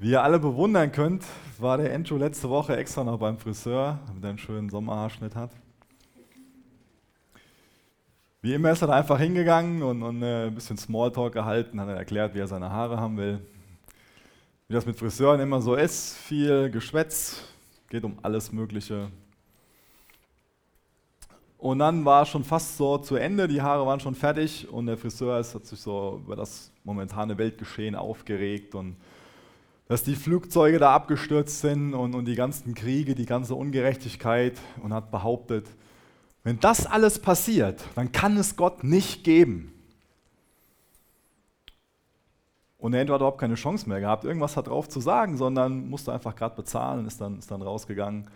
Wie ihr alle bewundern könnt, war der Encho letzte Woche extra noch beim Friseur, damit er einen schönen Sommerhaarschnitt hat. Wie immer ist er da einfach hingegangen und, und äh, ein bisschen Smalltalk gehalten, hat er erklärt, wie er seine Haare haben will. Wie das mit Friseuren immer so ist, viel Geschwätz, geht um alles Mögliche. Und dann war schon fast so zu Ende, die Haare waren schon fertig und der Friseur ist, hat sich so über das momentane Weltgeschehen aufgeregt und dass die Flugzeuge da abgestürzt sind und, und die ganzen Kriege, die ganze Ungerechtigkeit und hat behauptet, wenn das alles passiert, dann kann es Gott nicht geben. Und er hat überhaupt keine Chance mehr gehabt, irgendwas hat drauf zu sagen, sondern musste einfach gerade bezahlen und ist dann, ist dann rausgegangen.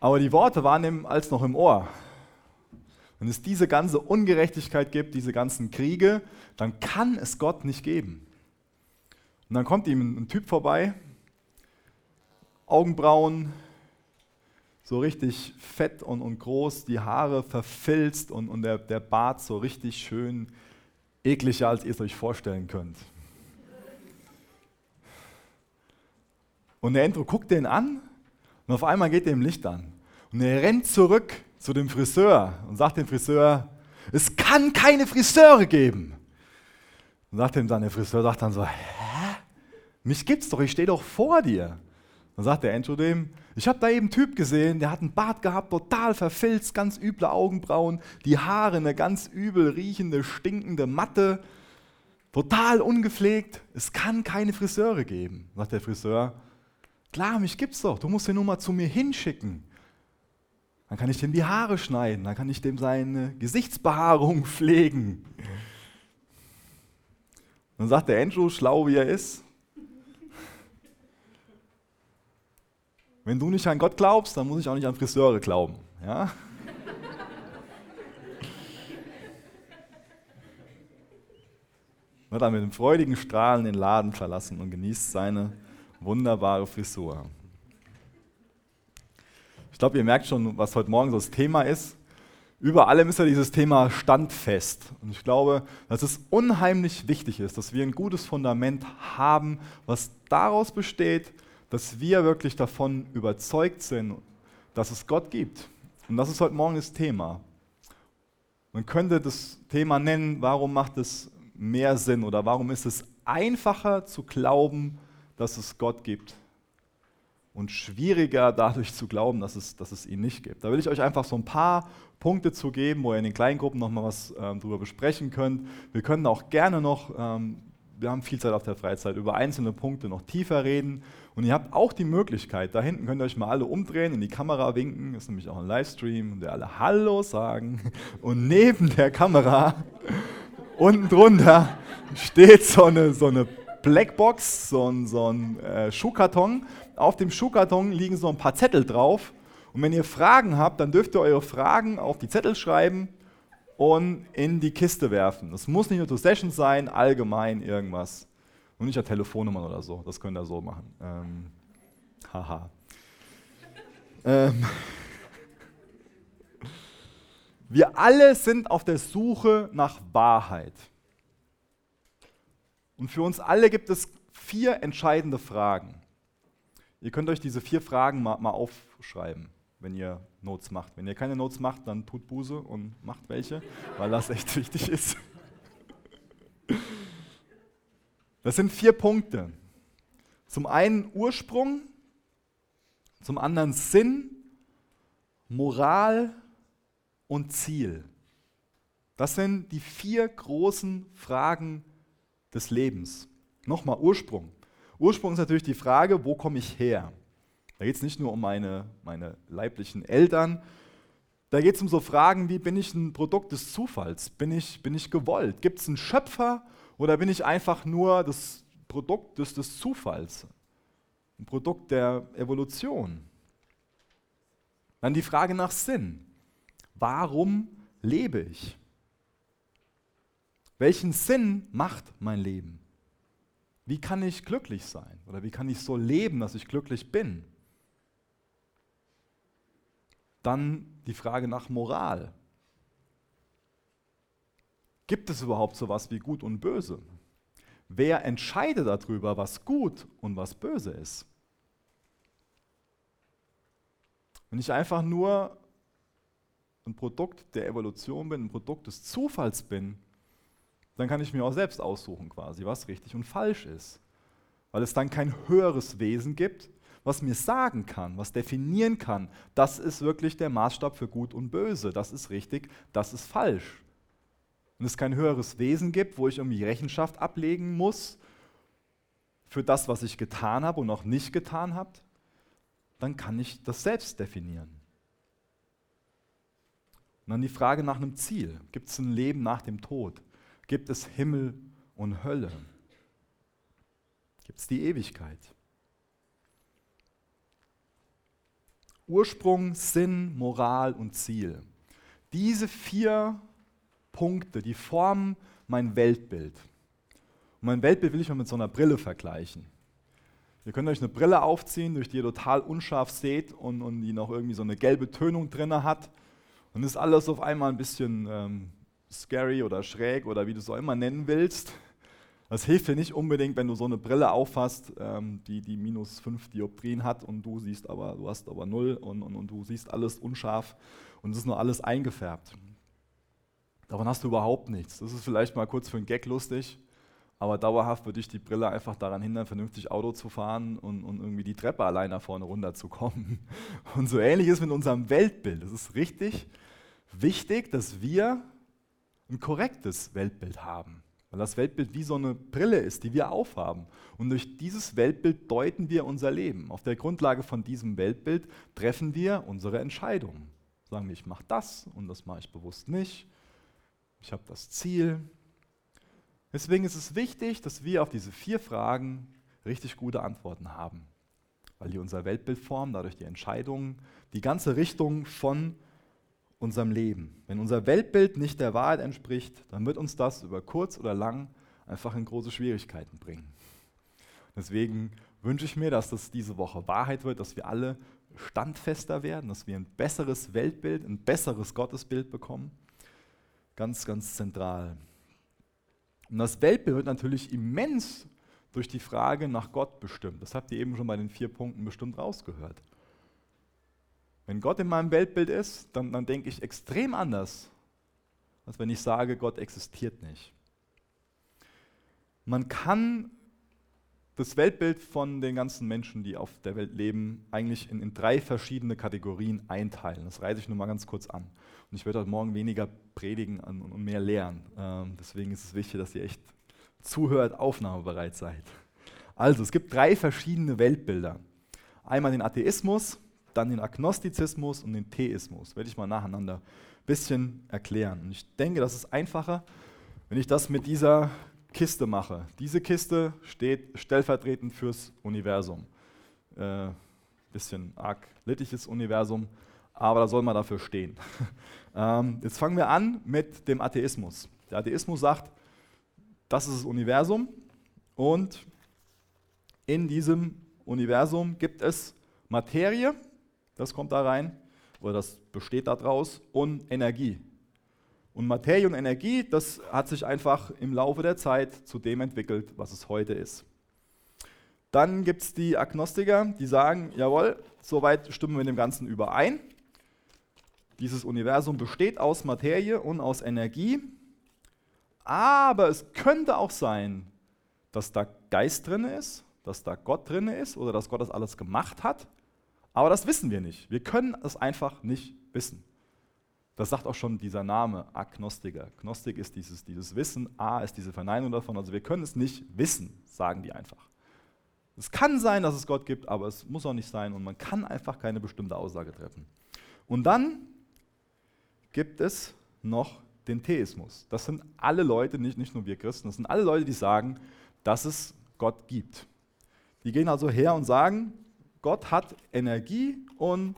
Aber die Worte waren ihm als noch im Ohr. Wenn es diese ganze Ungerechtigkeit gibt, diese ganzen Kriege, dann kann es Gott nicht geben. Und dann kommt ihm ein Typ vorbei, Augenbrauen, so richtig fett und, und groß, die Haare verfilzt und, und der, der Bart so richtig schön ekliger, als ihr es euch vorstellen könnt. Und der Andrew guckt den an und auf einmal geht dem Licht an. Und er rennt zurück zu dem Friseur und sagt dem Friseur, es kann keine Friseure geben. Und sagt ihm dann der Friseur, sagt dann so, mich gibt's doch, ich stehe doch vor dir. Dann sagt der Andrew dem, ich habe da eben einen Typ gesehen, der hat einen Bart gehabt, total verfilzt, ganz üble Augenbrauen, die Haare eine ganz übel riechende, stinkende Matte, total ungepflegt. Es kann keine Friseure geben. Sagt der Friseur, klar, mich gibt's doch, du musst ihn nur mal zu mir hinschicken. Dann kann ich dem die Haare schneiden, dann kann ich dem seine Gesichtsbehaarung pflegen. Dann sagt der Andrew, schlau wie er ist, Wenn du nicht an Gott glaubst, dann muss ich auch nicht an Friseure glauben. Ja? Wird dann mit einem freudigen Strahlen den Laden verlassen und genießt seine wunderbare Frisur. Ich glaube, ihr merkt schon, was heute Morgen so das Thema ist. Über allem ist ja dieses Thema standfest. Und ich glaube, dass es unheimlich wichtig ist, dass wir ein gutes Fundament haben, was daraus besteht, dass wir wirklich davon überzeugt sind, dass es Gott gibt. Und das ist heute Morgen das Thema. Man könnte das Thema nennen, warum macht es mehr Sinn oder warum ist es einfacher zu glauben, dass es Gott gibt und schwieriger dadurch zu glauben, dass es, dass es ihn nicht gibt. Da will ich euch einfach so ein paar Punkte zu geben, wo ihr in den Kleingruppen nochmal was ähm, darüber besprechen könnt. Wir können auch gerne noch ähm, wir haben viel Zeit auf der Freizeit, über einzelne Punkte noch tiefer reden. Und ihr habt auch die Möglichkeit, da hinten könnt ihr euch mal alle umdrehen, in die Kamera winken, ist nämlich auch ein Livestream, ihr alle Hallo sagen. Und neben der Kamera, unten drunter, steht so eine, so eine Blackbox, so ein, so ein äh, Schuhkarton. Auf dem Schuhkarton liegen so ein paar Zettel drauf. Und wenn ihr Fragen habt, dann dürft ihr eure Fragen auf die Zettel schreiben und in die Kiste werfen. Das muss nicht nur to Session sein, allgemein irgendwas. Und nicht ja Telefonnummern oder so. Das könnt ihr so machen. Ähm, haha. ähm. Wir alle sind auf der Suche nach Wahrheit. Und für uns alle gibt es vier entscheidende Fragen. Ihr könnt euch diese vier Fragen mal, mal aufschreiben wenn ihr Notes macht. Wenn ihr keine Notes macht, dann tut Buße und macht welche, weil das echt wichtig ist. Das sind vier Punkte. Zum einen Ursprung, zum anderen Sinn, Moral und Ziel. Das sind die vier großen Fragen des Lebens. Nochmal Ursprung. Ursprung ist natürlich die Frage, wo komme ich her? Da geht es nicht nur um meine, meine leiblichen Eltern, da geht es um so Fragen wie, bin ich ein Produkt des Zufalls? Bin ich, bin ich gewollt? Gibt es einen Schöpfer oder bin ich einfach nur das Produkt des, des Zufalls? Ein Produkt der Evolution? Dann die Frage nach Sinn. Warum lebe ich? Welchen Sinn macht mein Leben? Wie kann ich glücklich sein? Oder wie kann ich so leben, dass ich glücklich bin? Dann die Frage nach Moral. Gibt es überhaupt sowas wie Gut und Böse? wer entscheidet darüber, was gut und was böse ist? Wenn ich einfach nur ein Produkt der Evolution bin, ein Produkt des Zufalls bin, dann kann ich mir auch selbst aussuchen quasi, was richtig und falsch ist. Weil es dann kein höheres Wesen gibt, was mir sagen kann, was definieren kann, das ist wirklich der Maßstab für gut und böse, das ist richtig, das ist falsch. Wenn es kein höheres Wesen gibt, wo ich irgendwie Rechenschaft ablegen muss für das, was ich getan habe und noch nicht getan habe, dann kann ich das selbst definieren. Und dann die Frage nach einem Ziel. Gibt es ein Leben nach dem Tod? Gibt es Himmel und Hölle? Gibt es die Ewigkeit? Ursprung, Sinn, Moral und Ziel. Diese vier Punkte, die formen mein Weltbild. Und mein Weltbild will ich mal mit so einer Brille vergleichen. Ihr könnt euch eine Brille aufziehen, durch die ihr total unscharf seht und, und die noch irgendwie so eine gelbe Tönung drin hat. Und ist alles auf einmal ein bisschen ähm, scary oder schräg oder wie du es auch immer nennen willst. Das hilft dir nicht unbedingt, wenn du so eine Brille aufhast, ähm, die, die minus 5 Dioptrien hat und du siehst aber, du hast aber 0 und, und, und du siehst alles unscharf und es ist nur alles eingefärbt. Davon hast du überhaupt nichts. Das ist vielleicht mal kurz für einen Gag lustig, aber dauerhaft würde ich die Brille einfach daran hindern, vernünftig Auto zu fahren und, und irgendwie die Treppe allein nach vorne runterzukommen. Und so ähnlich ist mit unserem Weltbild. Es ist richtig wichtig, dass wir ein korrektes Weltbild haben. Weil das Weltbild wie so eine Brille ist, die wir aufhaben. Und durch dieses Weltbild deuten wir unser Leben. Auf der Grundlage von diesem Weltbild treffen wir unsere Entscheidungen. Sagen wir, ich mache das und das mache ich bewusst nicht. Ich habe das Ziel. Deswegen ist es wichtig, dass wir auf diese vier Fragen richtig gute Antworten haben. Weil die unser Weltbild formen, dadurch die Entscheidungen, die ganze Richtung von unserem Leben. Wenn unser Weltbild nicht der Wahrheit entspricht, dann wird uns das über kurz oder lang einfach in große Schwierigkeiten bringen. Deswegen wünsche ich mir, dass das diese Woche Wahrheit wird, dass wir alle standfester werden, dass wir ein besseres Weltbild, ein besseres Gottesbild bekommen. Ganz, ganz zentral. Und das Weltbild wird natürlich immens durch die Frage nach Gott bestimmt. Das habt ihr eben schon bei den vier Punkten bestimmt rausgehört. Wenn Gott in meinem Weltbild ist, dann, dann denke ich extrem anders, als wenn ich sage, Gott existiert nicht. Man kann das Weltbild von den ganzen Menschen, die auf der Welt leben, eigentlich in, in drei verschiedene Kategorien einteilen. Das reiße ich nur mal ganz kurz an. Und ich werde heute Morgen weniger predigen und mehr lehren. Ähm, deswegen ist es wichtig, dass ihr echt zuhört, aufnahmebereit seid. Also, es gibt drei verschiedene Weltbilder. Einmal den Atheismus, dann den Agnostizismus und den Theismus. Werde ich mal nacheinander ein bisschen erklären. Und ich denke, das ist einfacher, wenn ich das mit dieser Kiste mache. Diese Kiste steht stellvertretend fürs Universum. Äh, bisschen arg littisches Universum, aber da soll man dafür stehen. ähm, jetzt fangen wir an mit dem Atheismus. Der Atheismus sagt, das ist das Universum und in diesem Universum gibt es Materie, das kommt da rein, oder das besteht daraus, und Energie. Und Materie und Energie, das hat sich einfach im Laufe der Zeit zu dem entwickelt, was es heute ist. Dann gibt es die Agnostiker, die sagen, jawohl, soweit stimmen wir dem Ganzen überein. Dieses Universum besteht aus Materie und aus Energie, aber es könnte auch sein, dass da Geist drin ist, dass da Gott drin ist oder dass Gott das alles gemacht hat aber das wissen wir nicht. Wir können es einfach nicht wissen. Das sagt auch schon dieser Name Agnostiker. Gnostik ist dieses, dieses Wissen, A ist diese Verneinung davon. Also wir können es nicht wissen, sagen die einfach. Es kann sein, dass es Gott gibt, aber es muss auch nicht sein und man kann einfach keine bestimmte Aussage treffen. Und dann gibt es noch den Theismus. Das sind alle Leute, nicht, nicht nur wir Christen, das sind alle Leute, die sagen, dass es Gott gibt. Die gehen also her und sagen, Gott hat Energie und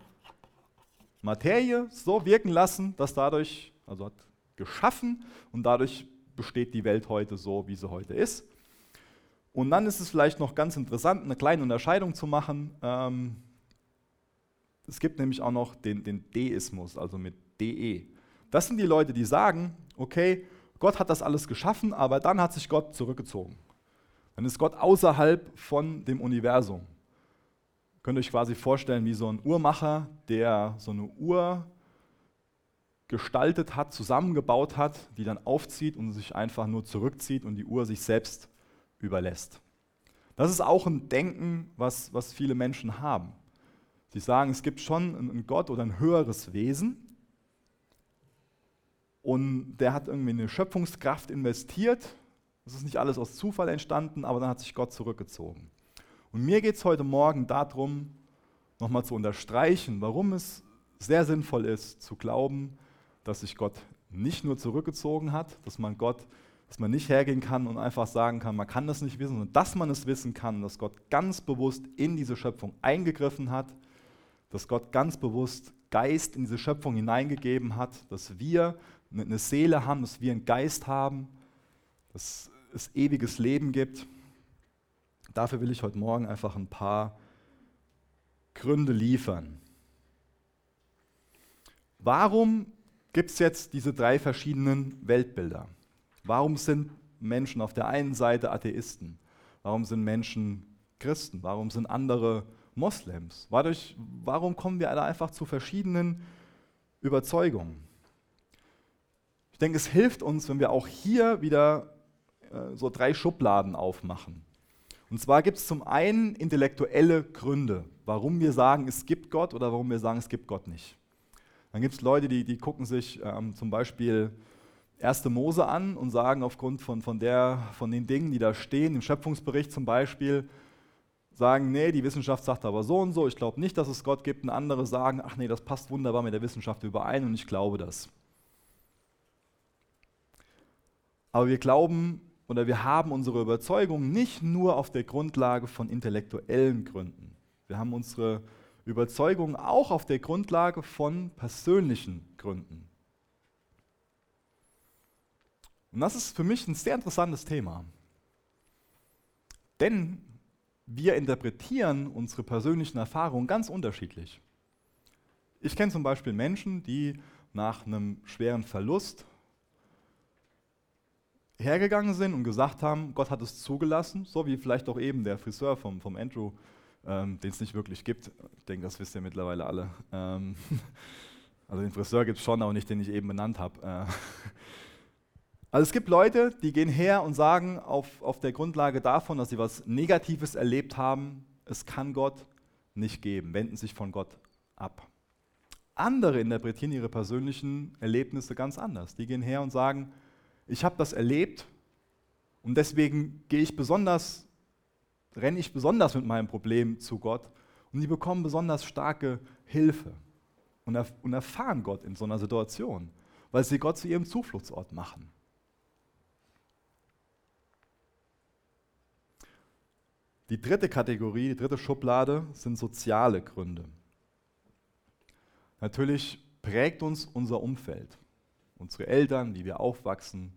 Materie so wirken lassen, dass dadurch, also hat geschaffen und dadurch besteht die Welt heute so, wie sie heute ist. Und dann ist es vielleicht noch ganz interessant, eine kleine Unterscheidung zu machen. Ähm, es gibt nämlich auch noch den, den Deismus, also mit DE. Das sind die Leute, die sagen, okay, Gott hat das alles geschaffen, aber dann hat sich Gott zurückgezogen. dann ist Gott außerhalb von dem Universum. Ihr könnt euch quasi vorstellen wie so ein Uhrmacher, der so eine Uhr gestaltet hat, zusammengebaut hat, die dann aufzieht und sich einfach nur zurückzieht und die Uhr sich selbst überlässt. Das ist auch ein Denken, was, was viele Menschen haben. Sie sagen, es gibt schon einen Gott oder ein höheres Wesen und der hat irgendwie eine Schöpfungskraft investiert. Das ist nicht alles aus Zufall entstanden, aber dann hat sich Gott zurückgezogen. Und mir geht es heute Morgen darum, nochmal zu unterstreichen, warum es sehr sinnvoll ist, zu glauben, dass sich Gott nicht nur zurückgezogen hat, dass man Gott, dass man nicht hergehen kann und einfach sagen kann, man kann das nicht wissen, sondern dass man es wissen kann, dass Gott ganz bewusst in diese Schöpfung eingegriffen hat, dass Gott ganz bewusst Geist in diese Schöpfung hineingegeben hat, dass wir eine Seele haben, dass wir einen Geist haben, dass es ewiges Leben gibt. Dafür will ich heute Morgen einfach ein paar Gründe liefern. Warum gibt es jetzt diese drei verschiedenen Weltbilder? Warum sind Menschen auf der einen Seite Atheisten? Warum sind Menschen Christen? Warum sind andere Moslems? Dadurch, warum kommen wir alle einfach zu verschiedenen Überzeugungen? Ich denke, es hilft uns, wenn wir auch hier wieder äh, so drei Schubladen aufmachen. Und zwar gibt es zum einen intellektuelle Gründe, warum wir sagen, es gibt Gott oder warum wir sagen, es gibt Gott nicht. Dann gibt es Leute, die, die gucken sich ähm, zum Beispiel 1. Mose an und sagen aufgrund von, von, der, von den Dingen, die da stehen, im Schöpfungsbericht zum Beispiel, sagen, nee, die Wissenschaft sagt aber so und so, ich glaube nicht, dass es Gott gibt. Und andere sagen, ach nee, das passt wunderbar mit der Wissenschaft überein und ich glaube das. Aber wir glauben oder wir haben unsere Überzeugung nicht nur auf der Grundlage von intellektuellen Gründen. Wir haben unsere Überzeugung auch auf der Grundlage von persönlichen Gründen. Und das ist für mich ein sehr interessantes Thema. Denn wir interpretieren unsere persönlichen Erfahrungen ganz unterschiedlich. Ich kenne zum Beispiel Menschen, die nach einem schweren Verlust hergegangen sind und gesagt haben, Gott hat es zugelassen, so wie vielleicht auch eben der Friseur vom, vom Andrew, ähm, den es nicht wirklich gibt. Ich denke, das wisst ihr mittlerweile alle. Ähm, also den Friseur gibt es schon, aber nicht den ich eben benannt habe. Äh. Also es gibt Leute, die gehen her und sagen auf, auf der Grundlage davon, dass sie was Negatives erlebt haben, es kann Gott nicht geben, wenden sich von Gott ab. Andere interpretieren ihre persönlichen Erlebnisse ganz anders. Die gehen her und sagen, ich habe das erlebt und deswegen gehe ich besonders, renne ich besonders mit meinem Problem zu Gott und die bekommen besonders starke Hilfe und, erf und erfahren Gott in so einer Situation, weil sie Gott zu ihrem Zufluchtsort machen. Die dritte Kategorie, die dritte Schublade sind soziale Gründe. Natürlich prägt uns unser Umfeld unsere Eltern, wie wir aufwachsen,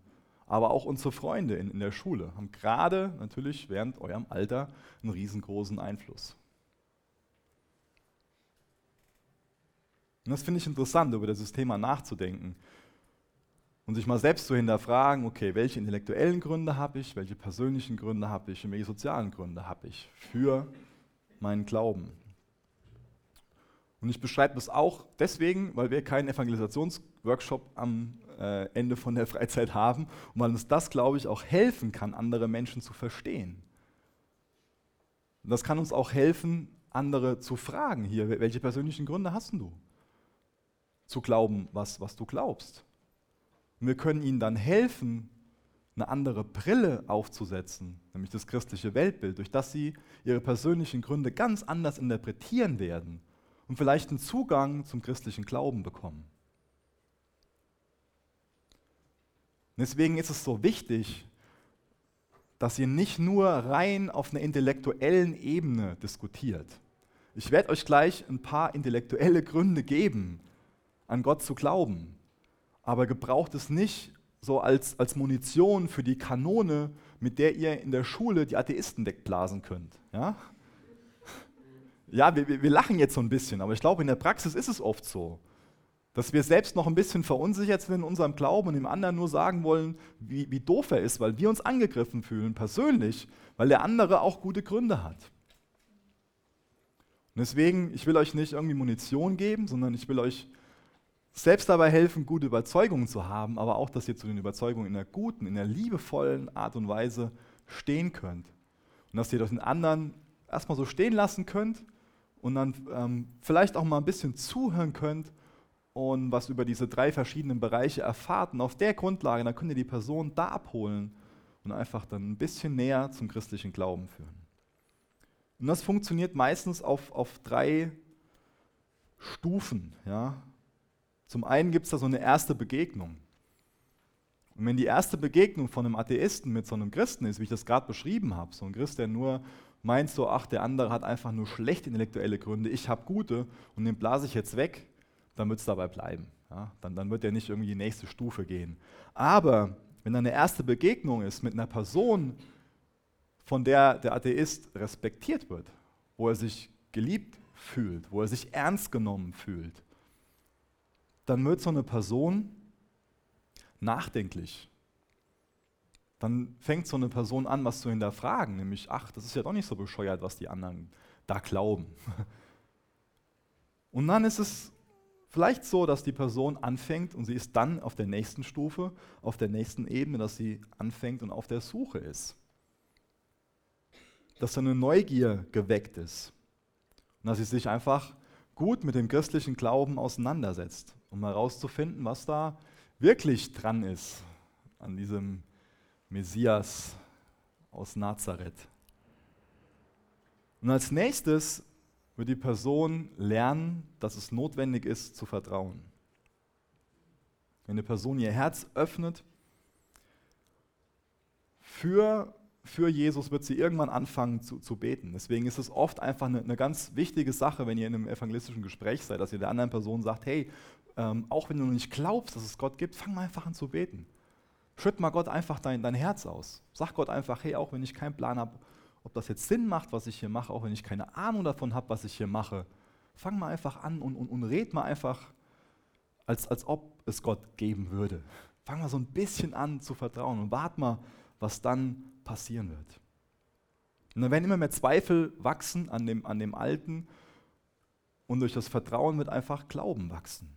aber auch unsere Freunde in, in der Schule haben gerade natürlich während eurem Alter einen riesengroßen Einfluss. Und das finde ich interessant, über dieses Thema nachzudenken und sich mal selbst zu hinterfragen, okay, welche intellektuellen Gründe habe ich, welche persönlichen Gründe habe ich und welche sozialen Gründe habe ich für meinen Glauben. Und ich beschreibe das auch deswegen, weil wir keinen Evangelisationsworkshop am äh, Ende von der Freizeit haben und weil uns das, glaube ich, auch helfen kann, andere Menschen zu verstehen. Und das kann uns auch helfen, andere zu fragen hier, welche persönlichen Gründe hast du zu glauben, was, was du glaubst. Und wir können ihnen dann helfen, eine andere Brille aufzusetzen, nämlich das christliche Weltbild, durch das sie ihre persönlichen Gründe ganz anders interpretieren werden und vielleicht einen Zugang zum christlichen Glauben bekommen. Deswegen ist es so wichtig, dass ihr nicht nur rein auf einer intellektuellen Ebene diskutiert. Ich werde euch gleich ein paar intellektuelle Gründe geben, an Gott zu glauben. Aber gebraucht es nicht so als, als Munition für die Kanone, mit der ihr in der Schule die Atheisten wegblasen könnt. Ja? Ja, wir, wir lachen jetzt so ein bisschen, aber ich glaube, in der Praxis ist es oft so. Dass wir selbst noch ein bisschen verunsichert sind in unserem Glauben und dem anderen nur sagen wollen, wie, wie doof er ist, weil wir uns angegriffen fühlen, persönlich, weil der andere auch gute Gründe hat. Und deswegen, ich will euch nicht irgendwie Munition geben, sondern ich will euch selbst dabei helfen, gute Überzeugungen zu haben, aber auch, dass ihr zu den Überzeugungen in einer guten, in einer liebevollen Art und Weise stehen könnt. Und dass ihr das den anderen erstmal so stehen lassen könnt und dann ähm, vielleicht auch mal ein bisschen zuhören könnt und was über diese drei verschiedenen Bereiche erfahrt. Und auf der Grundlage, dann könnt ihr die Person da abholen und einfach dann ein bisschen näher zum christlichen Glauben führen. Und das funktioniert meistens auf, auf drei Stufen. Ja. Zum einen gibt es da so eine erste Begegnung. Und wenn die erste Begegnung von einem Atheisten mit so einem Christen ist, wie ich das gerade beschrieben habe, so ein Christ, der nur meint so, ach, der andere hat einfach nur schlechte intellektuelle Gründe, ich habe gute und den blase ich jetzt weg, dann wird es dabei bleiben. Ja? Dann, dann wird er nicht irgendwie die nächste Stufe gehen. Aber wenn dann eine erste Begegnung ist mit einer Person, von der der Atheist respektiert wird, wo er sich geliebt fühlt, wo er sich ernst genommen fühlt, dann wird so eine Person nachdenklich. Dann fängt so eine Person an, was zu hinterfragen, nämlich, ach, das ist ja doch nicht so bescheuert, was die anderen da glauben. Und dann ist es vielleicht so, dass die Person anfängt und sie ist dann auf der nächsten Stufe, auf der nächsten Ebene, dass sie anfängt und auf der Suche ist. Dass eine Neugier geweckt ist. Und dass sie sich einfach gut mit dem christlichen Glauben auseinandersetzt, um herauszufinden, was da wirklich dran ist an diesem Messias aus Nazareth. Und als nächstes wird die Person lernen, dass es notwendig ist zu vertrauen. Wenn eine Person ihr Herz öffnet für, für Jesus, wird sie irgendwann anfangen zu, zu beten. Deswegen ist es oft einfach eine, eine, ganz wichtige Sache, wenn ihr in einem evangelistischen Gespräch seid, dass ihr der anderen Person sagt, hey, ähm, auch wenn du noch nicht glaubst, dass es Gott gibt, fang mal einfach an zu beten. Schütt mal Gott einfach dein, dein Herz aus. Sag Gott einfach, hey, auch wenn ich keinen Plan habe, ob das jetzt Sinn macht, was ich hier mache, auch wenn ich keine Ahnung davon habe, was ich hier mache. Fang mal einfach an und, und, und red mal einfach, als, als ob es Gott geben würde. Fang mal so ein bisschen an zu vertrauen und wart mal, was dann passieren wird. Und dann werden immer mehr Zweifel wachsen an dem, an dem Alten und durch das Vertrauen wird einfach Glauben wachsen.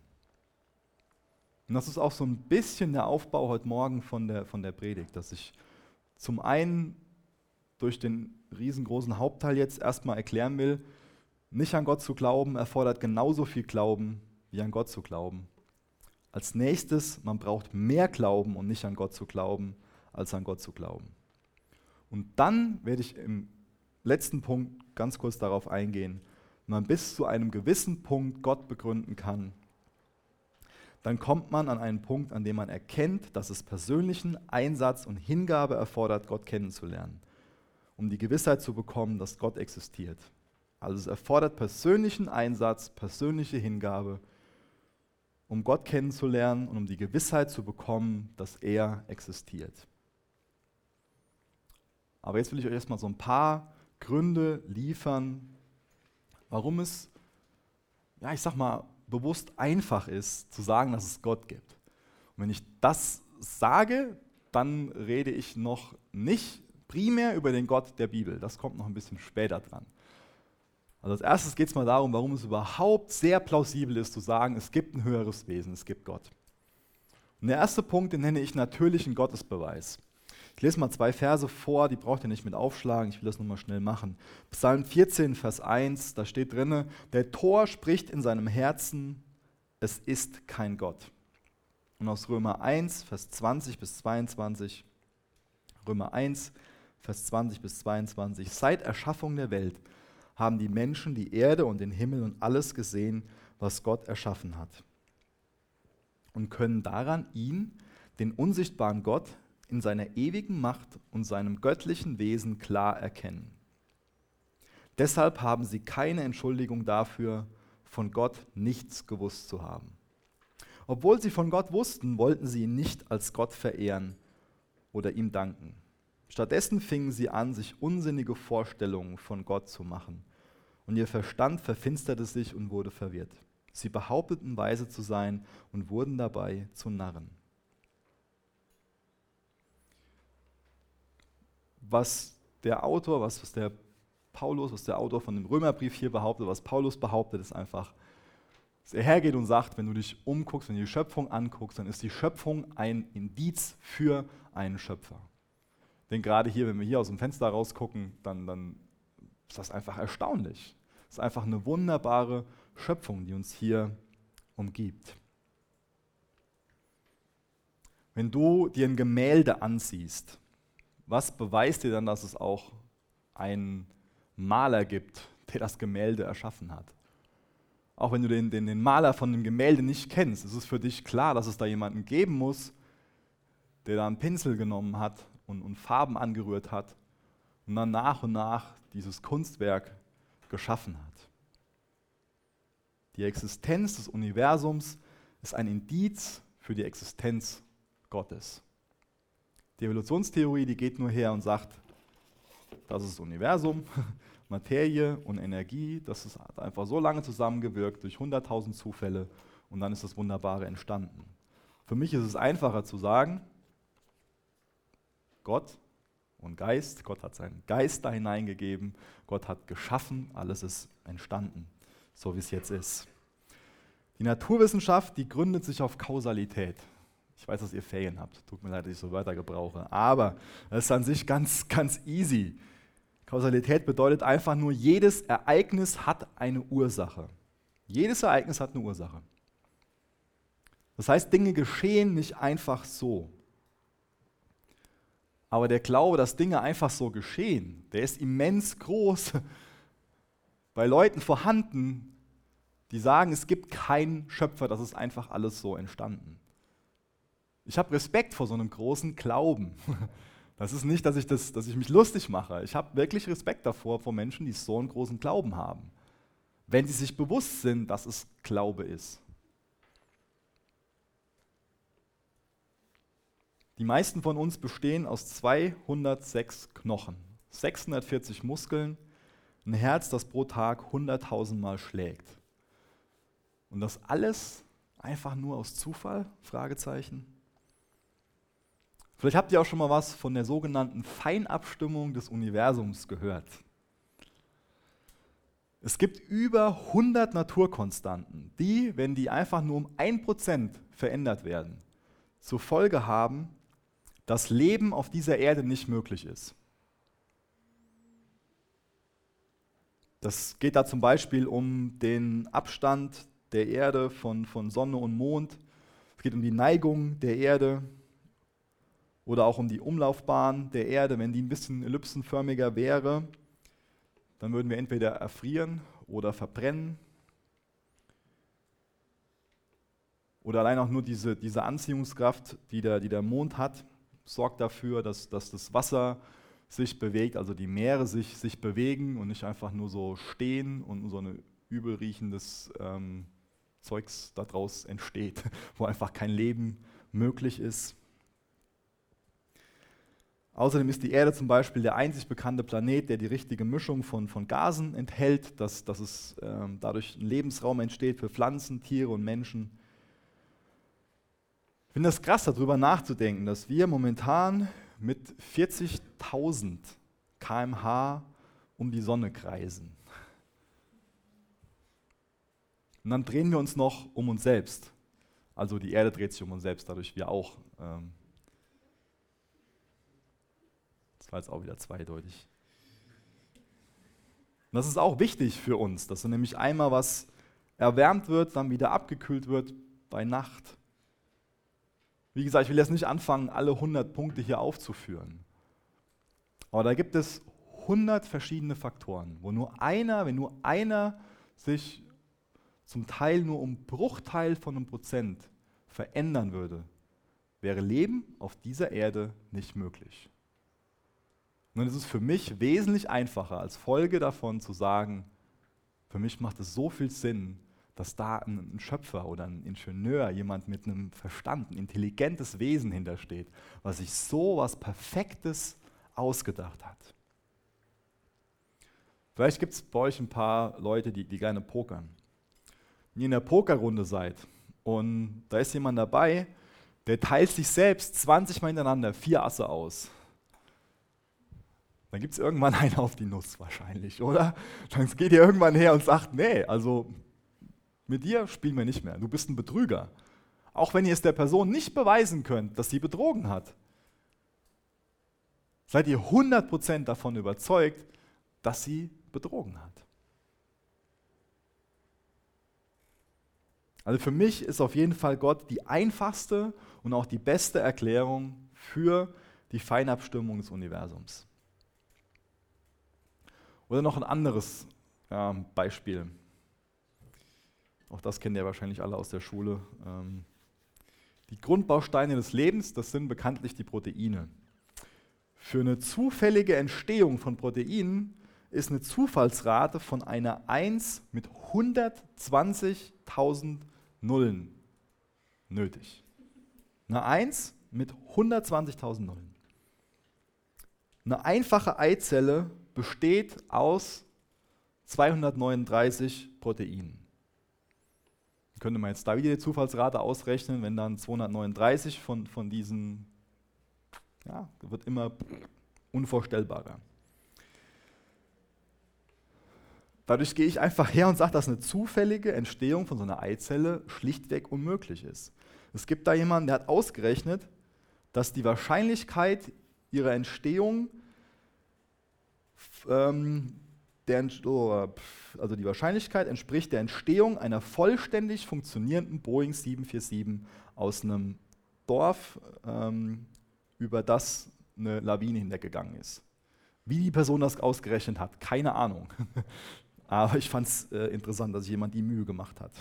Und das ist auch so ein bisschen der Aufbau heute Morgen von der, von der Predigt, dass ich zum einen durch den riesengroßen Hauptteil jetzt erstmal erklären will, nicht an Gott zu glauben erfordert genauso viel Glauben, wie an Gott zu glauben. Als nächstes, man braucht mehr Glauben und nicht an Gott zu glauben, als an Gott zu glauben. Und dann werde ich im letzten Punkt ganz kurz darauf eingehen, wenn man bis zu einem gewissen Punkt Gott begründen kann, dann kommt man an einen Punkt, an dem man erkennt, dass es persönlichen Einsatz und Hingabe erfordert, Gott kennenzulernen um die Gewissheit zu bekommen, dass Gott existiert. Also es erfordert persönlichen Einsatz, persönliche Hingabe, um Gott kennenzulernen und um die Gewissheit zu bekommen, dass er existiert. Aber jetzt will ich euch erstmal so ein paar Gründe liefern, warum es, ja, ich sag mal, bewusst einfach ist, zu sagen, dass es Gott gibt. Und wenn ich das sage, dann rede ich noch nicht primär über den Gott der Bibel. Das kommt noch ein bisschen später dran. Also als erstes geht es mal darum, warum es überhaupt sehr plausibel ist zu sagen, es gibt ein höheres Wesen, es gibt Gott. Und der erste Punkt, den nenne ich natürlichen Gottesbeweis. Ich lese mal zwei Verse vor, die braucht ihr nicht mit aufschlagen, ich will das nochmal schnell machen. Psalm 14, Vers 1, da steht drinne, der Tor spricht in seinem Herzen, es ist kein Gott. Und aus Römer 1, Vers 20 bis 22, Römer 1, Vers 20 bis 22. Seit Erschaffung der Welt haben die Menschen die Erde und den Himmel und alles gesehen, was Gott erschaffen hat. Und können daran ihn, den unsichtbaren Gott, in seiner ewigen Macht und seinem göttlichen Wesen klar erkennen. Deshalb haben sie keine Entschuldigung dafür, von Gott nichts gewusst zu haben. Obwohl sie von Gott wussten, wollten sie ihn nicht als Gott verehren oder ihm danken. Stattdessen fingen sie an, sich unsinnige Vorstellungen von Gott zu machen. Und ihr Verstand verfinsterte sich und wurde verwirrt. Sie behaupteten weise zu sein und wurden dabei zu Narren. Was der Autor, was, der Paulus, was der Autor von dem Römerbrief hier behauptet, was Paulus behauptet, ist einfach, dass er hergeht und sagt, wenn du dich umguckst, wenn du die Schöpfung anguckst, dann ist die Schöpfung ein Indiz für einen Schöpfer. Denn gerade hier, wenn wir hier aus dem Fenster rausgucken, dann, dann ist das einfach erstaunlich. Es ist einfach eine wunderbare Schöpfung, die uns hier umgibt. Wenn du dir ein Gemälde ansiehst, was beweist dir dann, dass es auch einen Maler gibt, der das Gemälde erschaffen hat? Auch wenn du den, den, den Maler von dem Gemälde nicht kennst, ist es für dich klar, dass es da jemanden geben muss, der da einen Pinsel genommen hat und, und Farben angerührt hat und dann nach und nach dieses Kunstwerk geschaffen hat. Die Existenz des Universums ist ein Indiz für die Existenz Gottes. Die Evolutionstheorie, die geht nur her und sagt, das ist das Universum, Materie und Energie, das ist einfach so lange zusammengewirkt durch 100.000 Zufälle und dann ist das Wunderbare entstanden. Für mich ist es einfacher zu sagen, Gott und Geist, Gott hat seinen Geist da hineingegeben, Gott hat geschaffen, alles ist entstanden, so wie es jetzt ist. Die Naturwissenschaft, die gründet sich auf Kausalität. Ich weiß, dass ihr Ferien habt, tut mir leid, dass ich so weiter gebrauche, aber es ist an sich ganz, ganz easy. Kausalität bedeutet einfach nur, jedes Ereignis hat eine Ursache. Jedes Ereignis hat eine Ursache. Das heißt, Dinge geschehen nicht einfach so. Aber der Glaube, dass Dinge einfach so geschehen, der ist immens groß bei Leuten vorhanden, die sagen, es gibt keinen Schöpfer, das ist einfach alles so entstanden. Ich habe Respekt vor so einem großen Glauben. Das ist nicht, dass ich, das, dass ich mich lustig mache. Ich habe wirklich Respekt davor vor Menschen, die so einen großen Glauben haben. Wenn sie sich bewusst sind, dass es Glaube ist. Die meisten von uns bestehen aus 206 Knochen, 640 Muskeln, ein Herz, das pro Tag 100.000 Mal schlägt. Und das alles einfach nur aus Zufall? Fragezeichen. Vielleicht habt ihr auch schon mal was von der sogenannten Feinabstimmung des Universums gehört. Es gibt über 100 Naturkonstanten, die, wenn die einfach nur um 1% verändert werden, zur Folge haben, dass Leben auf dieser Erde nicht möglich ist. Das geht da zum Beispiel um den Abstand der Erde von, von Sonne und Mond. Es geht um die Neigung der Erde oder auch um die Umlaufbahn der Erde. Wenn die ein bisschen ellipsenförmiger wäre, dann würden wir entweder erfrieren oder verbrennen. Oder allein auch nur diese, diese Anziehungskraft, die der, die der Mond hat, sorgt dafür, dass, dass das Wasser sich bewegt, also die Meere sich, sich bewegen und nicht einfach nur so stehen und so ein übel riechendes ähm, Zeugs daraus entsteht, wo einfach kein Leben möglich ist. Außerdem ist die Erde zum Beispiel der einzig bekannte Planet, der die richtige Mischung von, von Gasen enthält, dass, dass es ähm, dadurch ein Lebensraum entsteht für Pflanzen, Tiere und Menschen. Ich finde das krass, darüber nachzudenken, dass wir momentan mit 40.000 kmh um die Sonne kreisen. Und dann drehen wir uns noch um uns selbst. Also die Erde dreht sich um uns selbst, dadurch wir auch. Ähm das war jetzt auch wieder zweideutig. Und das ist auch wichtig für uns, dass nämlich einmal was erwärmt wird, dann wieder abgekühlt wird bei Nacht. Wie gesagt, ich will jetzt nicht anfangen, alle 100 Punkte hier aufzuführen. Aber da gibt es 100 verschiedene Faktoren, wo nur einer, wenn nur einer sich zum Teil nur um Bruchteil von einem Prozent verändern würde, wäre Leben auf dieser Erde nicht möglich. Nun ist es für mich wesentlich einfacher, als Folge davon zu sagen, für mich macht es so viel Sinn, dass da ein, Schöpfer oder ein Ingenieur, jemand mit einem Verstand, ein intelligentes Wesen hintersteht, was sich so was Perfektes ausgedacht hat. Vielleicht gibt es bei euch ein paar Leute, die, die gerne pokern. ihr in der Pokerrunde seid und da ist jemand dabei, der teilt sich selbst 20 Mal hintereinander vier Asse aus. Dann gibt es irgendwann einen auf die Nuss wahrscheinlich, oder? Dann geht ihr irgendwann her und sagt, nee, also mit dir spielen wir nicht mehr. Du bist ein Betrüger. Auch wenn ihr es der Person nicht beweisen könnt, dass sie betrogen hat. Seid ihr 100% davon überzeugt, dass sie betrogen hat. Also für mich ist auf jeden Fall Gott die einfachste und auch die beste Erklärung für die Feinabstimmung des Universums. Oder noch ein anderes ja, Beispiel. Auch das kennen ihr wahrscheinlich alle aus der Schule. Ähm, die Grundbausteine des Lebens, das sind bekanntlich die Proteine. Für eine zufällige Entstehung von Proteinen ist eine Zufallsrate von einer 1 mit 120.000 Nullen nötig. Eine 1 mit 120.000 Nullen. Eine einfache Eizelle besteht aus 239 Proteinen. Könnte man jetzt da wieder die Zufallsrate ausrechnen, wenn dann 239 von, von diesen, ja, wird immer unvorstellbarer. Dadurch gehe ich einfach her und sage, dass eine zufällige Entstehung von so einer Eizelle schlichtweg unmöglich ist. Es gibt da jemanden, der hat ausgerechnet, dass die Wahrscheinlichkeit ihrer Entstehung, ähm, der, oh, also die Wahrscheinlichkeit entspricht der Entstehung einer vollständig funktionierenden Boeing 747 aus einem Dorf, ähm, über das eine Lawine hinweggegangen ist. Wie die Person das ausgerechnet hat, keine Ahnung. Aber ich fand es äh, interessant, dass sich jemand die Mühe gemacht hat.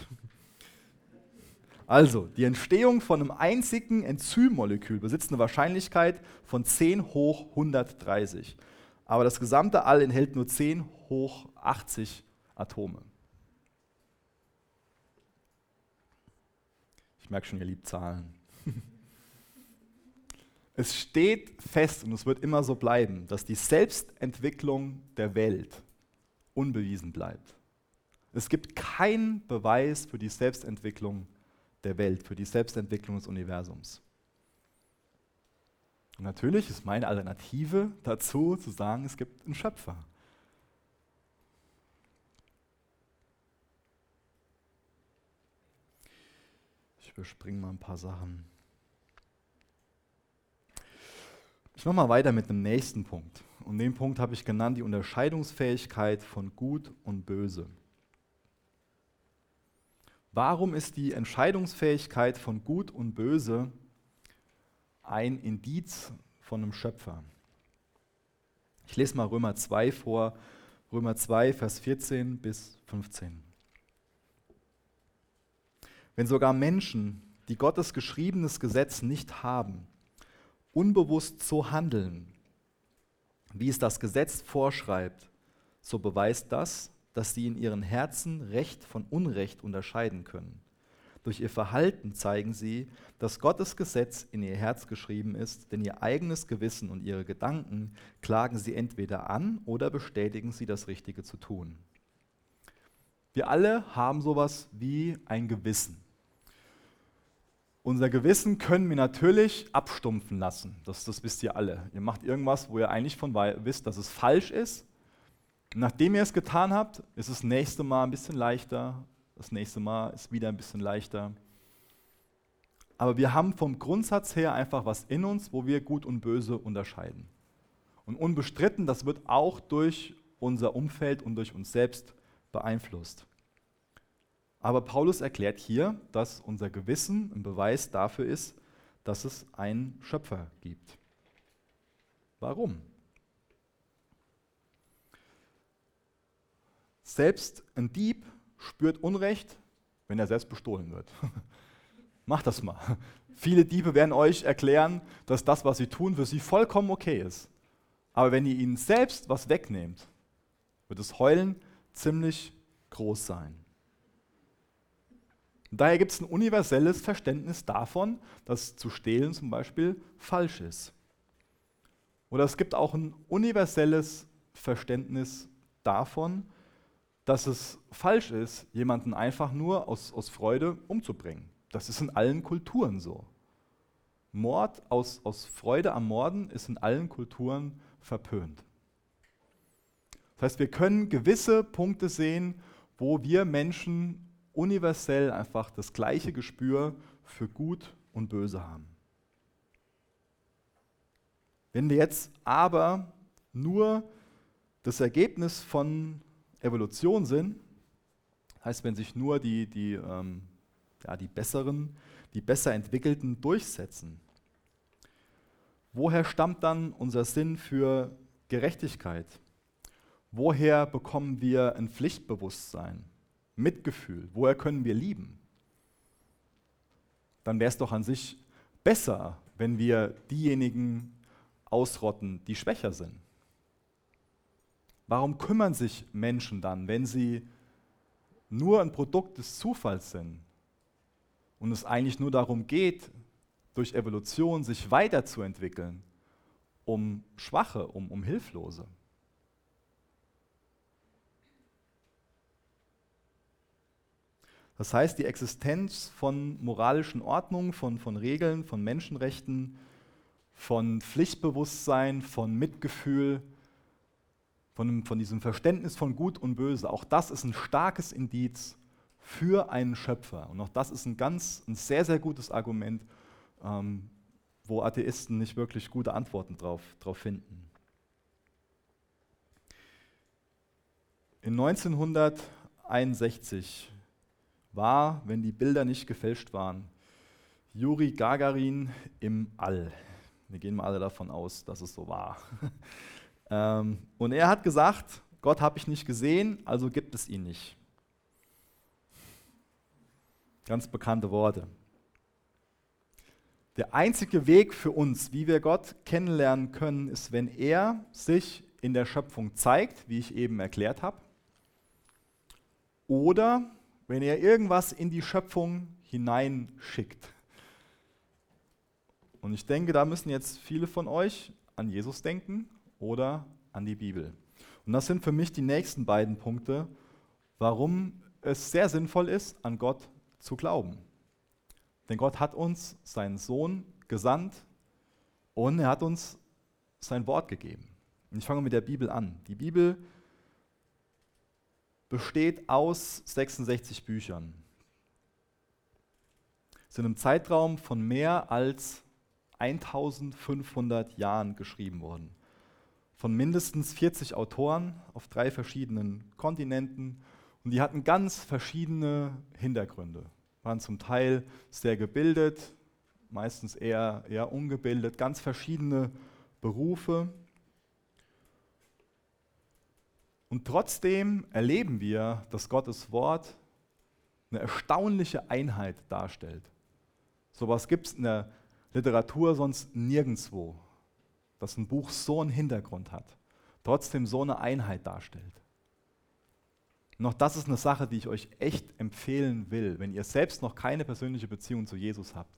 Also, die Entstehung von einem einzigen Enzymmolekül besitzt eine Wahrscheinlichkeit von 10 hoch 130. Aber das gesamte All enthält nur 10 hoch 80 Atome. Ich merke schon, ihr liebt Zahlen. Es steht fest und es wird immer so bleiben, dass die Selbstentwicklung der Welt unbewiesen bleibt. Es gibt keinen Beweis für die Selbstentwicklung der Welt, für die Selbstentwicklung des Universums. Und natürlich ist meine Alternative dazu zu sagen, es gibt einen Schöpfer. Ich überspringe mal ein paar Sachen. Ich mache mal weiter mit dem nächsten Punkt. Und den Punkt habe ich genannt, die Unterscheidungsfähigkeit von Gut und Böse. Warum ist die Entscheidungsfähigkeit von Gut und Böse ein Indiz von einem Schöpfer? Ich lese mal Römer 2 vor, Römer 2, Vers 14 bis 15. Wenn sogar Menschen, die Gottes geschriebenes Gesetz nicht haben, unbewusst so handeln, wie es das Gesetz vorschreibt, so beweist das, dass sie in ihren Herzen Recht von Unrecht unterscheiden können. Durch ihr Verhalten zeigen sie, dass Gottes Gesetz in ihr Herz geschrieben ist, denn ihr eigenes Gewissen und ihre Gedanken klagen sie entweder an oder bestätigen sie, das Richtige zu tun. Wir alle haben sowas wie ein Gewissen. Unser Gewissen können wir natürlich abstumpfen lassen. Das, das wisst ihr alle. Ihr macht irgendwas, wo ihr eigentlich von wisst, dass es falsch ist. Nachdem ihr es getan habt, ist das nächste Mal ein bisschen leichter. Das nächste Mal ist wieder ein bisschen leichter. Aber wir haben vom Grundsatz her einfach was in uns, wo wir Gut und Böse unterscheiden. Und unbestritten, das wird auch durch unser Umfeld und durch uns selbst beeinflusst. Aber Paulus erklärt hier, dass unser Gewissen ein Beweis dafür ist, dass es einen Schöpfer gibt. Warum? Selbst ein Dieb spürt Unrecht, wenn er selbst bestohlen wird. Macht das mal. Viele Diebe werden euch erklären, dass das, was sie tun, für sie vollkommen okay ist. Aber wenn ihr ihnen selbst was wegnehmt, wird das Heulen ziemlich groß sein. Und daher gibt es ein universelles Verständnis davon, dass zu stehlen zum Beispiel falsch ist. Oder es gibt auch ein universelles Verständnis davon, dass es falsch ist, jemanden einfach nur aus, aus Freude umzubringen. Das ist in allen Kulturen so. Mord aus, aus Freude am Morden ist in allen Kulturen verpönt. Das heißt, wir können gewisse Punkte sehen, wo wir Menschen universell einfach das gleiche Gespür für Gut und Böse haben. Wenn wir jetzt aber nur das Ergebnis von Evolution sind, heißt, wenn sich nur die, die, ähm, ja, die besseren, die besser entwickelten durchsetzen, woher stammt dann unser Sinn für Gerechtigkeit? Woher bekommen wir ein Pflichtbewusstsein, Mitgefühl? Woher können wir lieben? Dann wäre es doch an sich besser, wenn wir diejenigen ausrotten, die schwächer sind? Warum kümmern sich Menschen dann, wenn sie nur ein Produkt des Zufalls sind und es eigentlich nur darum geht, durch Evolution sich weiterzuentwickeln, um Schwache, um, um Hilflose? Das heißt, die Existenz von moralischen Ordnungen, von, von Regeln, von Menschenrechten von Pflichtbewusstsein, von Mitgefühl, von, von diesem Verständnis von Gut und Böse. Auch das ist ein starkes Indiz für einen Schöpfer. Und auch das ist ein ganz, ein sehr, sehr gutes Argument, ähm, wo Atheisten nicht wirklich gute Antworten drauf, drauf finden. In 1961 war, wenn die Bilder nicht gefälscht waren, Juri Gagarin im All. Wir gehen mal alle davon aus, dass es so war. ähm, und er hat gesagt, Gott habe ich nicht gesehen, also gibt es ihn nicht. Ganz bekannte Worte. Der einzige Weg für uns, wie wir Gott kennenlernen können, ist, wenn er sich in der Schöpfung zeigt, wie ich eben erklärt habe, oder wenn er irgendwas in die Schöpfung hineinschickt. Und ich denke, da müssen jetzt viele von euch an Jesus denken oder an die Bibel. Und das sind für mich die nächsten beiden Punkte, warum es sehr sinnvoll ist, an Gott zu glauben. Denn Gott hat uns seinen Sohn gesandt und er hat uns sein Wort gegeben. Und ich fange mit der Bibel an. Die Bibel besteht aus 66 Büchern. Sind im Zeitraum von mehr als 1500 Jahren geschrieben worden. Von mindestens 40 Autoren auf drei verschiedenen Kontinenten. Und die hatten ganz verschiedene Hintergründe. Waren zum Teil sehr gebildet, meistens eher, eher ungebildet, ganz verschiedene Berufe. Und trotzdem erleben wir, dass Gottes Wort eine erstaunliche Einheit darstellt. So etwas gibt es in der Literatur sonst nirgendwo, dass ein Buch so einen Hintergrund hat, trotzdem so eine Einheit darstellt. Noch das ist eine Sache, die ich euch echt empfehlen will, wenn ihr selbst noch keine persönliche Beziehung zu Jesus habt.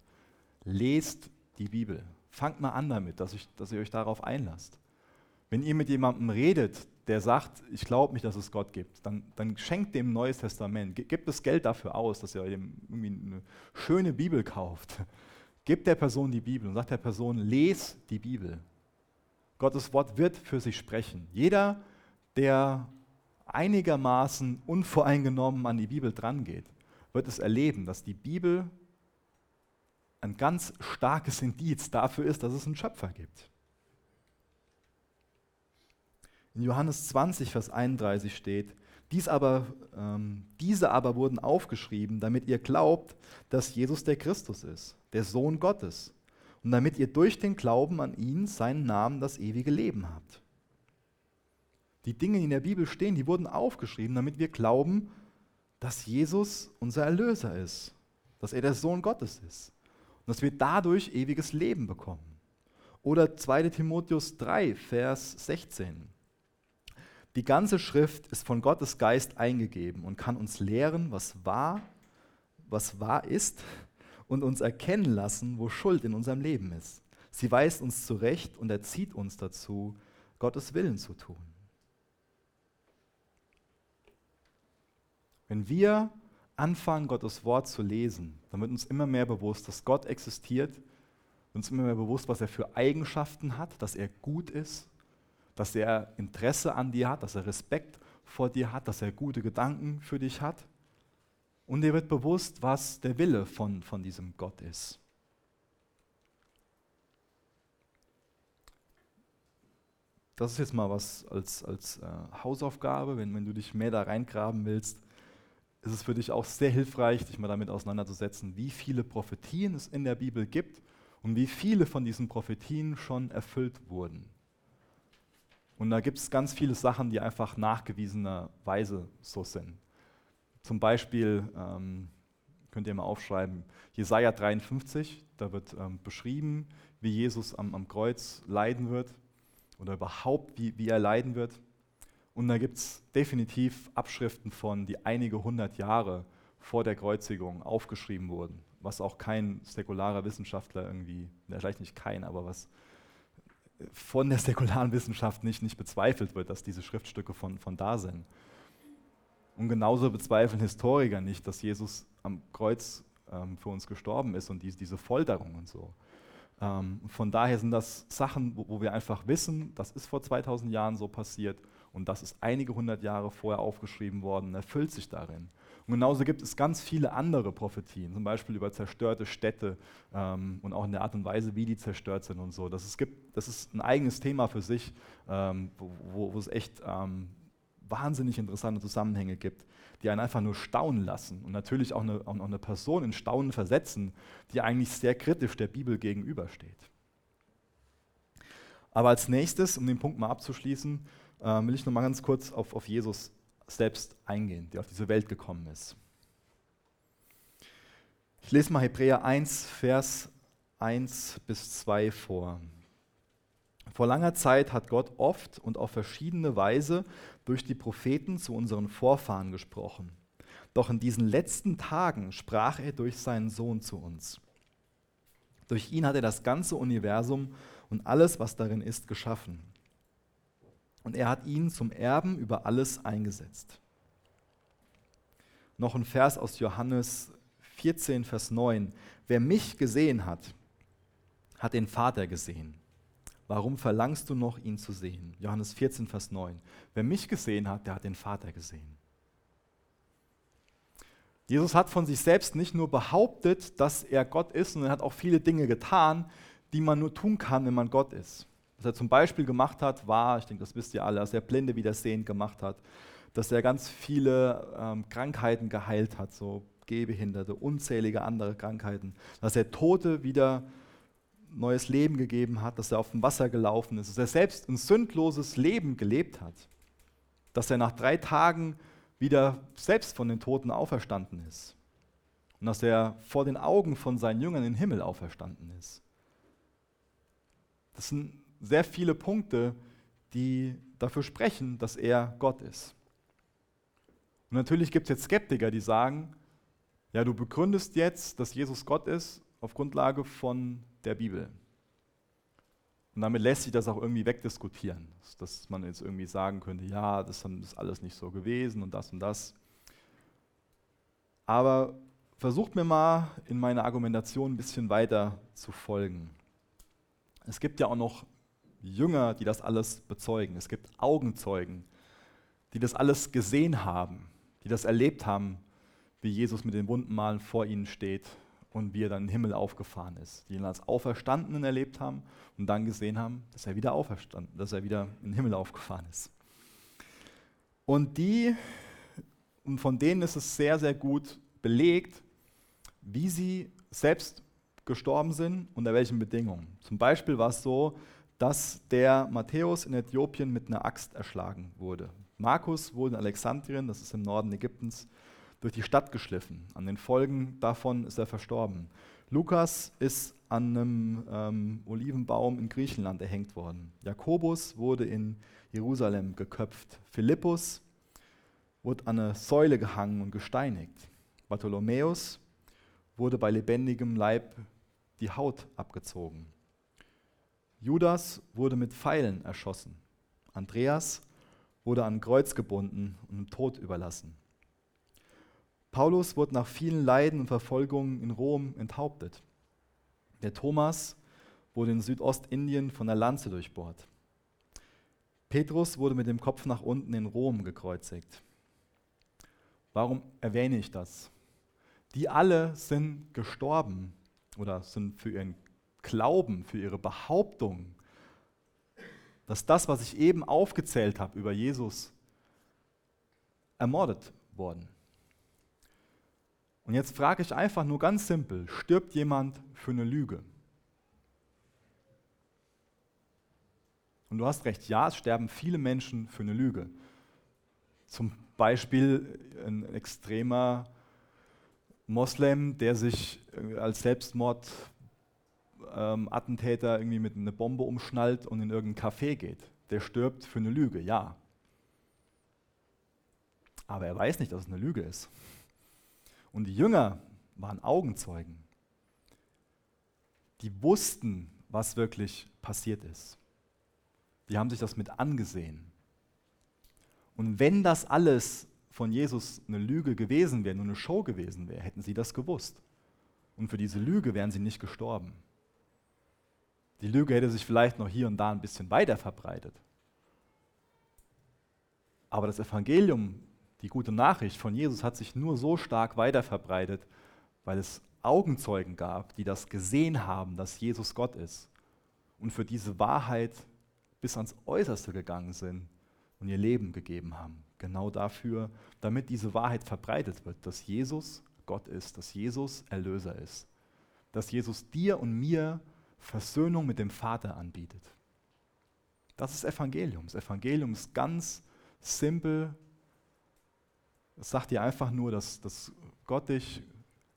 Lest die Bibel. Fangt mal an damit, dass, ich, dass ihr euch darauf einlasst. Wenn ihr mit jemandem redet, der sagt, ich glaube nicht, dass es Gott gibt, dann, dann schenkt dem Neues Testament. Gebt das Geld dafür aus, dass ihr ihm irgendwie eine schöne Bibel kauft. Gebt der Person die Bibel und sagt der Person, les die Bibel. Gottes Wort wird für sich sprechen. Jeder, der einigermaßen unvoreingenommen an die Bibel drangeht, wird es erleben, dass die Bibel ein ganz starkes Indiz dafür ist, dass es einen Schöpfer gibt. In Johannes 20, Vers 31 steht, dies aber, ähm, diese aber wurden aufgeschrieben, damit ihr glaubt, dass Jesus der Christus ist, der Sohn Gottes, und damit ihr durch den Glauben an ihn, seinen Namen, das ewige Leben habt. Die Dinge, die in der Bibel stehen, die wurden aufgeschrieben, damit wir glauben, dass Jesus unser Erlöser ist, dass er der Sohn Gottes ist und dass wir dadurch ewiges Leben bekommen. Oder 2 Timotheus 3, Vers 16. Die ganze Schrift ist von Gottes Geist eingegeben und kann uns lehren, was wahr, was wahr ist und uns erkennen lassen, wo Schuld in unserem Leben ist. Sie weist uns zurecht und erzieht uns dazu, Gottes Willen zu tun. Wenn wir anfangen, Gottes Wort zu lesen, dann wird uns immer mehr bewusst, dass Gott existiert, uns immer mehr bewusst, was er für Eigenschaften hat, dass er gut ist, dass er Interesse an dir hat, dass er Respekt vor dir hat, dass er gute Gedanken für dich hat. Und dir wird bewusst, was der Wille von, von diesem Gott ist. Das ist jetzt mal was als, als äh, Hausaufgabe, wenn, wenn du dich mehr da reingraben willst, ist es für dich auch sehr hilfreich, dich mal damit auseinanderzusetzen, wie viele Prophetien es in der Bibel gibt und wie viele von diesen Prophetien schon erfüllt wurden. Und da gibt es ganz viele Sachen, die einfach nachgewiesenerweise so sind. Zum Beispiel ähm, könnt ihr mal aufschreiben, Jesaja 53, da wird ähm, beschrieben, wie Jesus am, am Kreuz leiden wird oder überhaupt, wie, wie er leiden wird. Und da gibt es definitiv Abschriften von, die einige hundert Jahre vor der Kreuzigung aufgeschrieben wurden, was auch kein säkularer Wissenschaftler irgendwie, vielleicht nicht kein, aber was von der säkularen Wissenschaft nicht, nicht bezweifelt wird, dass diese Schriftstücke von, von da sind. Und genauso bezweifeln Historiker nicht, dass Jesus am Kreuz ähm, für uns gestorben ist und die, diese Folterung und so. Ähm, von daher sind das Sachen, wo, wo, wir einfach wissen, das ist vor 2000 Jahren so passiert und das ist einige hundert Jahre vorher aufgeschrieben worden erfüllt sich darin. Und genauso gibt es ganz viele andere Prophetien, zum Beispiel über zerstörte Städte ähm, und auch in der Art und Weise, wie die zerstört sind und so. Das ist, gibt, das ist ein eigenes Thema für sich, ähm, wo, wo, es echt ähm, wahnsinnig interessante Zusammenhänge gibt, die einen einfach nur staunen lassen und natürlich auch eine, auch eine Person in Staunen versetzen, die eigentlich sehr kritisch der Bibel gegenübersteht. Aber als nächstes, um den Punkt mal abzuschließen, äh, will ich noch mal ganz kurz auf, auf Jesus selbst eingehen, der auf diese Welt gekommen ist. Ich lese mal Hebräer 1, Vers 1 bis 2 vor. Vor langer Zeit hat Gott oft und auf verschiedene Weise durch die Propheten zu unseren Vorfahren gesprochen. Doch in diesen letzten Tagen sprach er durch seinen Sohn zu uns. Durch ihn hat er das ganze Universum und alles, was darin ist, geschaffen. Und er hat ihn zum Erben über alles eingesetzt. Noch ein Vers aus Johannes 14, Vers 9. Wer mich gesehen hat, hat den Vater gesehen. Warum verlangst du noch, ihn zu sehen? Johannes 14, Vers 9. Wer mich gesehen hat, der hat den Vater gesehen. Jesus hat von sich selbst nicht nur behauptet, dass er Gott ist, sondern er hat auch viele Dinge getan, die man nur tun kann, wenn man Gott ist. Was er zum Beispiel gemacht hat, war, ich denke, das wisst ihr alle, dass er Blinde wieder sehend gemacht hat, dass er ganz viele ähm, Krankheiten geheilt hat, so Gehbehinderte, unzählige andere Krankheiten, dass er Tote wieder neues Leben gegeben hat, dass er auf dem Wasser gelaufen ist, dass er selbst ein sündloses Leben gelebt hat, dass er nach drei Tagen wieder selbst von den Toten auferstanden ist und dass er vor den Augen von seinen Jüngern in den Himmel auferstanden ist. Das sind sehr viele Punkte, die dafür sprechen, dass er Gott ist. Und natürlich gibt es jetzt Skeptiker, die sagen, ja, du begründest jetzt, dass Jesus Gott ist, auf Grundlage von der Bibel. Und damit lässt sich das auch irgendwie wegdiskutieren, dass man jetzt irgendwie sagen könnte, ja, das ist alles nicht so gewesen und das und das. Aber versucht mir mal in meiner Argumentation ein bisschen weiter zu folgen. Es gibt ja auch noch Jünger, die das alles bezeugen. Es gibt Augenzeugen, die das alles gesehen haben, die das erlebt haben, wie Jesus mit den wunden Malen vor ihnen steht und wie er dann in den Himmel aufgefahren ist, die ihn als Auferstandenen erlebt haben und dann gesehen haben, dass er wieder auferstanden, dass er wieder in den Himmel aufgefahren ist. Und die, und von denen ist es sehr, sehr gut belegt, wie sie selbst gestorben sind, unter welchen Bedingungen. Zum Beispiel war es so, dass der Matthäus in Äthiopien mit einer Axt erschlagen wurde. Markus wurde in Alexandrien, das ist im Norden Ägyptens, durch die Stadt geschliffen. An den Folgen davon ist er verstorben. Lukas ist an einem ähm, Olivenbaum in Griechenland erhängt worden. Jakobus wurde in Jerusalem geköpft. Philippus wurde an eine Säule gehangen und gesteinigt. Bartholomäus wurde bei lebendigem Leib die Haut abgezogen. Judas wurde mit Pfeilen erschossen. Andreas wurde an Kreuz gebunden und dem Tod überlassen. Paulus wurde nach vielen Leiden und Verfolgungen in Rom enthauptet. Der Thomas wurde in Südostindien von der Lanze durchbohrt. Petrus wurde mit dem Kopf nach unten in Rom gekreuzigt. Warum erwähne ich das? Die alle sind gestorben oder sind für ihren Glauben, für ihre Behauptung, dass das, was ich eben aufgezählt habe über Jesus, ermordet worden. Und jetzt frage ich einfach nur ganz simpel, stirbt jemand für eine Lüge? Und du hast recht, ja, es sterben viele Menschen für eine Lüge. Zum Beispiel ein extremer Moslem, der sich als Selbstmordattentäter ähm, irgendwie mit einer Bombe umschnallt und in irgendein Café geht. Der stirbt für eine Lüge, ja. Aber er weiß nicht, dass es eine Lüge ist. Und die Jünger waren Augenzeugen. Die wussten, was wirklich passiert ist. Die haben sich das mit angesehen. Und wenn das alles von Jesus eine Lüge gewesen wäre, nur eine Show gewesen wäre, hätten sie das gewusst. Und für diese Lüge wären sie nicht gestorben. Die Lüge hätte sich vielleicht noch hier und da ein bisschen weiter verbreitet. Aber das Evangelium die gute Nachricht von Jesus hat sich nur so stark weiterverbreitet, weil es Augenzeugen gab, die das gesehen haben, dass Jesus Gott ist und für diese Wahrheit bis ans Äußerste gegangen sind und ihr Leben gegeben haben. Genau dafür, damit diese Wahrheit verbreitet wird, dass Jesus Gott ist, dass Jesus Erlöser ist, dass Jesus dir und mir Versöhnung mit dem Vater anbietet. Das ist Evangelium. Das Evangelium ist ganz simpel es sagt dir einfach nur, dass, dass Gott dich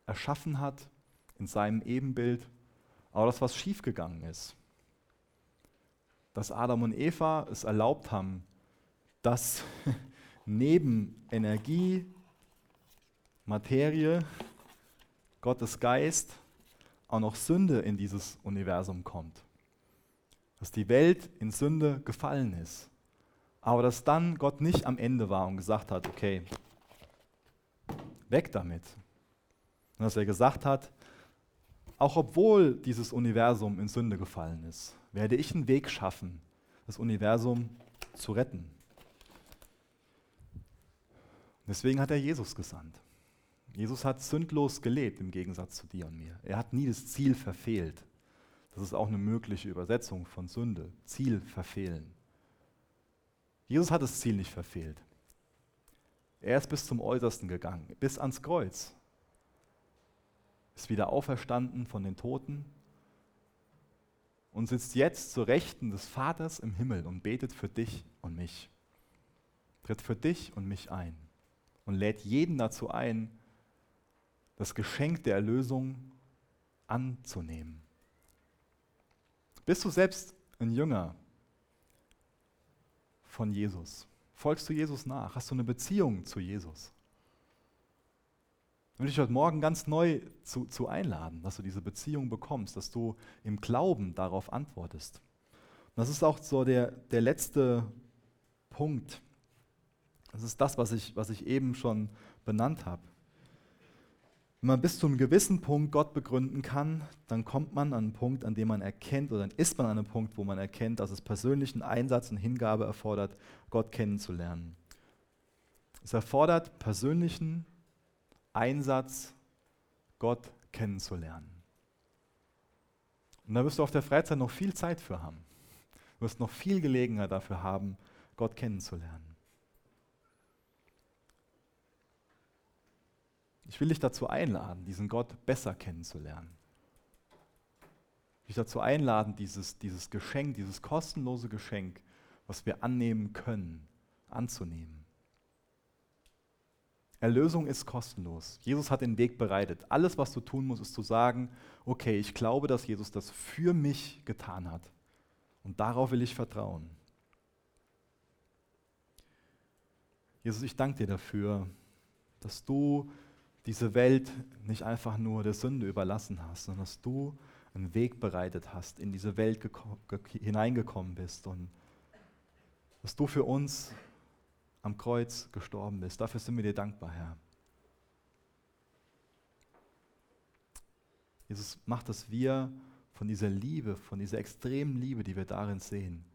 erschaffen hat in seinem Ebenbild, aber dass was schiefgegangen ist. Dass Adam und Eva es erlaubt haben, dass neben Energie, Materie, Gottes Geist auch noch Sünde in dieses Universum kommt. Dass die Welt in Sünde gefallen ist. Aber dass dann Gott nicht am Ende war und gesagt hat, okay, weg damit. Und dass er gesagt hat, auch obwohl dieses Universum in Sünde gefallen ist, werde ich einen Weg schaffen, das Universum zu retten. Deswegen hat er Jesus gesandt. Jesus hat sündlos gelebt im Gegensatz zu dir und mir. Er hat nie das Ziel verfehlt. Das ist auch eine mögliche Übersetzung von Sünde. Ziel verfehlen. Jesus hat das Ziel nicht verfehlt. Er ist bis zum Äußersten gegangen, bis ans Kreuz. Ist wieder auferstanden von den Toten und sitzt jetzt zur Rechten des Vaters im Himmel und betet für dich und mich. Tritt für dich und mich ein und lädt jeden dazu ein, das Geschenk der Erlösung anzunehmen. Bist du selbst ein Jünger von Jesus? Folgst du Jesus nach? Hast du eine Beziehung zu Jesus? Ich will dich heute Morgen ganz neu zu, zu einladen, dass du diese Beziehung bekommst, dass du im Glauben darauf antwortest. Und das ist auch so der, der letzte Punkt. Das ist das, was ich, was ich eben schon benannt habe. Wenn man bis zu einem gewissen Punkt Gott begründen kann, dann kommt man an einen Punkt, an dem man erkennt, oder dann ist man an einem Punkt, wo man erkennt, dass es persönlichen Einsatz und Hingabe erfordert, Gott kennenzulernen. Es erfordert persönlichen Einsatz, Gott kennenzulernen. Und da wirst du auf der Freizeit noch viel Zeit für haben. Du wirst noch viel Gelegenheit dafür haben, Gott kennenzulernen. Ich will dich dazu einladen, diesen Gott besser kennenzulernen. Dich dazu einladen, dieses, dieses Geschenk, dieses kostenlose Geschenk, was wir annehmen können, anzunehmen. Erlösung ist kostenlos. Jesus hat den Weg bereitet. Alles, was du tun musst, ist zu sagen, okay, ich glaube, dass Jesus das für mich getan hat. Und darauf will ich vertrauen. Jesus, ich danke dir dafür, dass du diese Welt nicht einfach nur der Sünde überlassen hast, sondern dass du einen Weg bereitet hast, in diese Welt hineingekommen bist und dass du für uns am Kreuz gestorben bist. Dafür sind wir dir dankbar, Herr. Jesus macht, dass wir von dieser Liebe, von dieser extremen Liebe, die wir darin sehen,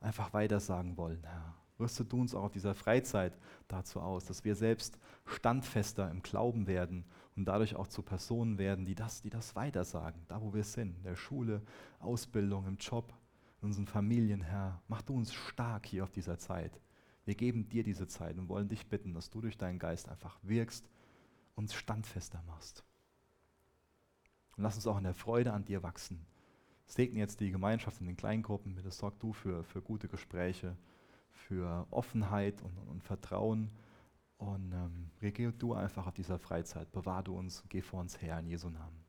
einfach weitersagen wollen, Herr. Rüste du uns auch auf dieser Freizeit dazu aus, dass wir selbst standfester im Glauben werden und dadurch auch zu Personen werden, die das, die das weitersagen, da wo wir sind, in der Schule, Ausbildung, im Job, in unseren Familien, Herr. Mach du uns stark hier auf dieser Zeit. Wir geben dir diese Zeit und wollen dich bitten, dass du durch deinen Geist einfach wirkst, uns standfester machst. Und lass uns auch in der Freude an dir wachsen. Segne jetzt die Gemeinschaft in den Kleingruppen. Bitte sorg du für, für gute Gespräche, für Offenheit und, und Vertrauen. Und ähm, regier du einfach auf dieser Freizeit. Bewahr du uns, geh vor uns her in Jesu Namen.